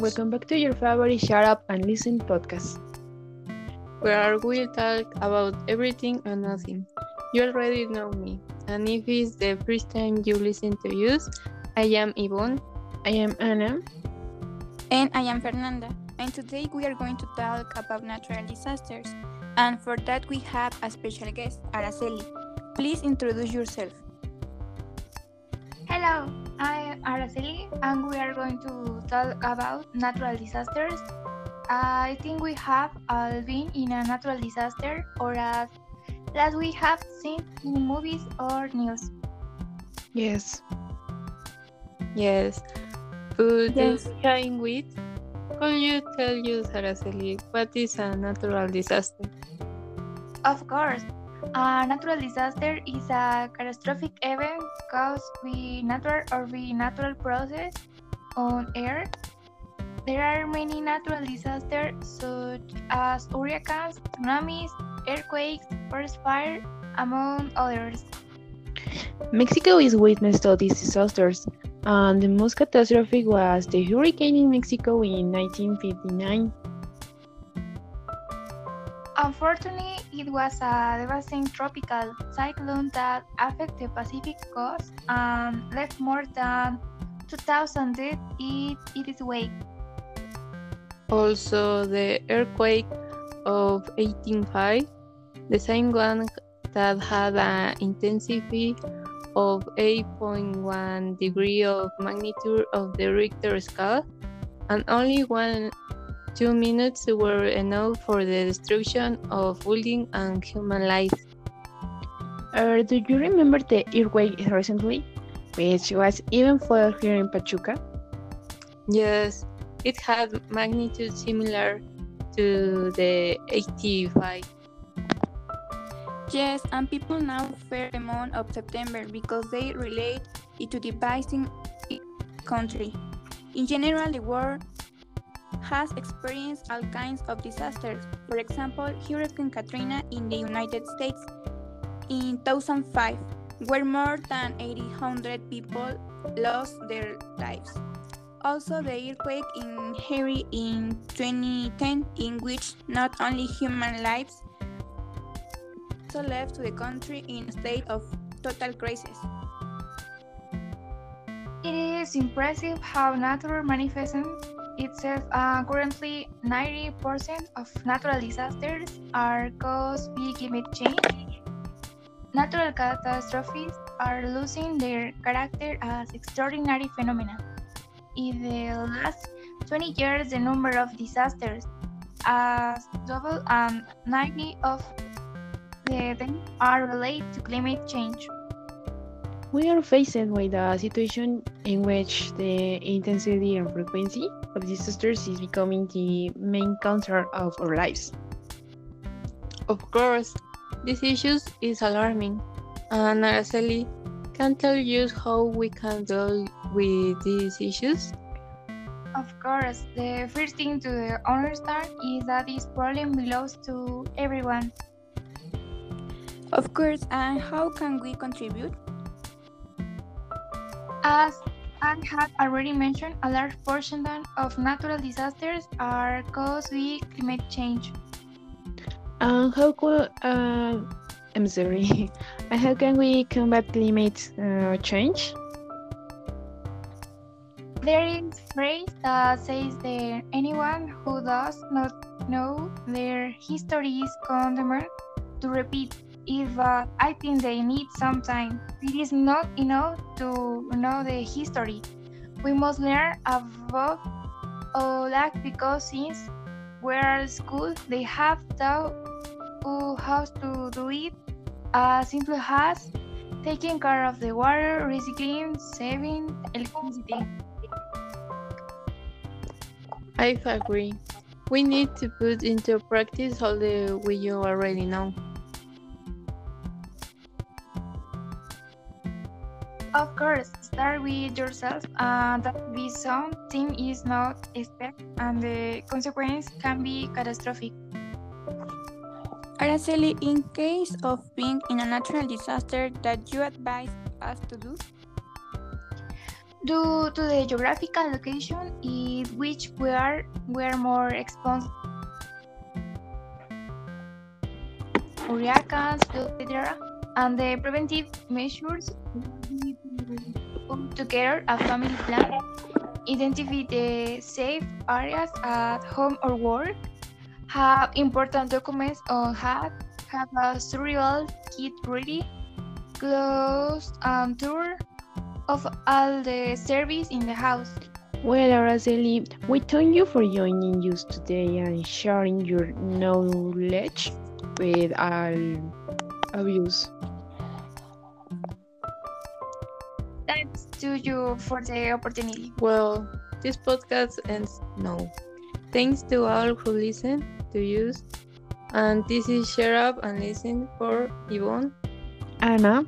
welcome back to your favorite Shut Up and Listen podcast. Where we'll talk about everything and nothing. You already know me, and if it's the first time you listen to us, I am Yvonne. I am Anna. And I am Fernanda. And today we are going to talk about natural disasters. And for that, we have a special guest, Araceli. Please introduce yourself. Hello, I am Araceli, and we are going to talk about natural disasters. I think we have all been in a natural disaster, or as that we have seen in movies or news. Yes. Yes. But Yes. to with, could you tell us, Araceli, what is a natural disaster? Of course, a natural disaster is a catastrophic event caused by natural or by natural process on Earth. There are many natural disasters such as hurricanes, tsunamis, earthquakes, forest fire, among others. Mexico is witness to these disasters, and the most catastrophic was the hurricane in Mexico in 1959. Unfortunately, it was a devastating tropical cyclone that affected the Pacific coast and left more than 2,000 dead in its wake. Also, the earthquake of 1805, the same one that had an intensity of 8.1 degree of magnitude of the Richter scale, and only one two minutes were enough for the destruction of building and human life. Uh, do you remember the earthquake recently, which was even felt here in Pachuca? Yes, it had magnitude similar to the 85. Yes, and people now fear the month of September because they relate it to the Bison country. In general, the world has experienced all kinds of disasters. For example, Hurricane Katrina in the United States in 2005, where more than 800 people lost their lives. Also, the earthquake in Haiti in 2010, in which not only human lives also left the country in a state of total crisis. It is impressive how nature manifests itself. Uh, currently, 90% of natural disasters are caused by climate change. Natural catastrophes are losing their character as extraordinary phenomena. In the last 20 years, the number of disasters has doubled and 90 of them are related to climate change. We are faced with a situation in which the intensity and frequency of disasters is becoming the main concern of our lives. Of course, this issue is alarming, and Araceli can tell you how we can deal with these issues. Of course, the first thing to understand is that this problem belongs to everyone. Of course, and how can we contribute? As Anne had already mentioned, a large portion of natural disasters are caused by climate change. And how could, uh, I'm sorry, how can we combat climate uh, change? There is a phrase that says that anyone who does not know their history is condemned to repeat it, but I think they need some time. It is not enough to know the history. We must learn about all that because since we're at school, they have taught who how to do it as simple as taking care of the water, recycling, saving electricity. I agree. We need to put into practice all the we you already know. Of course, start with yourself. Uh, that be something is not expect, and the consequence can be catastrophic. Araceli, in case of being in a natural disaster that you advise us to do? Due to the geographical location, in which we are we are more exposed hurricanes, etc. And the preventive measures put together a family plan, identify the safe areas at home or work, have important documents on hand, have a survival kit ready, close um, and tour of all the service in the house. Well, Araceli, we thank you for joining us today and sharing your knowledge with all of Thanks to you for the opportunity. Well, this podcast ends now. Thanks to all who listen to use. And this is Shut Up and Listen for Yvonne. Anna,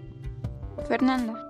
Fernanda.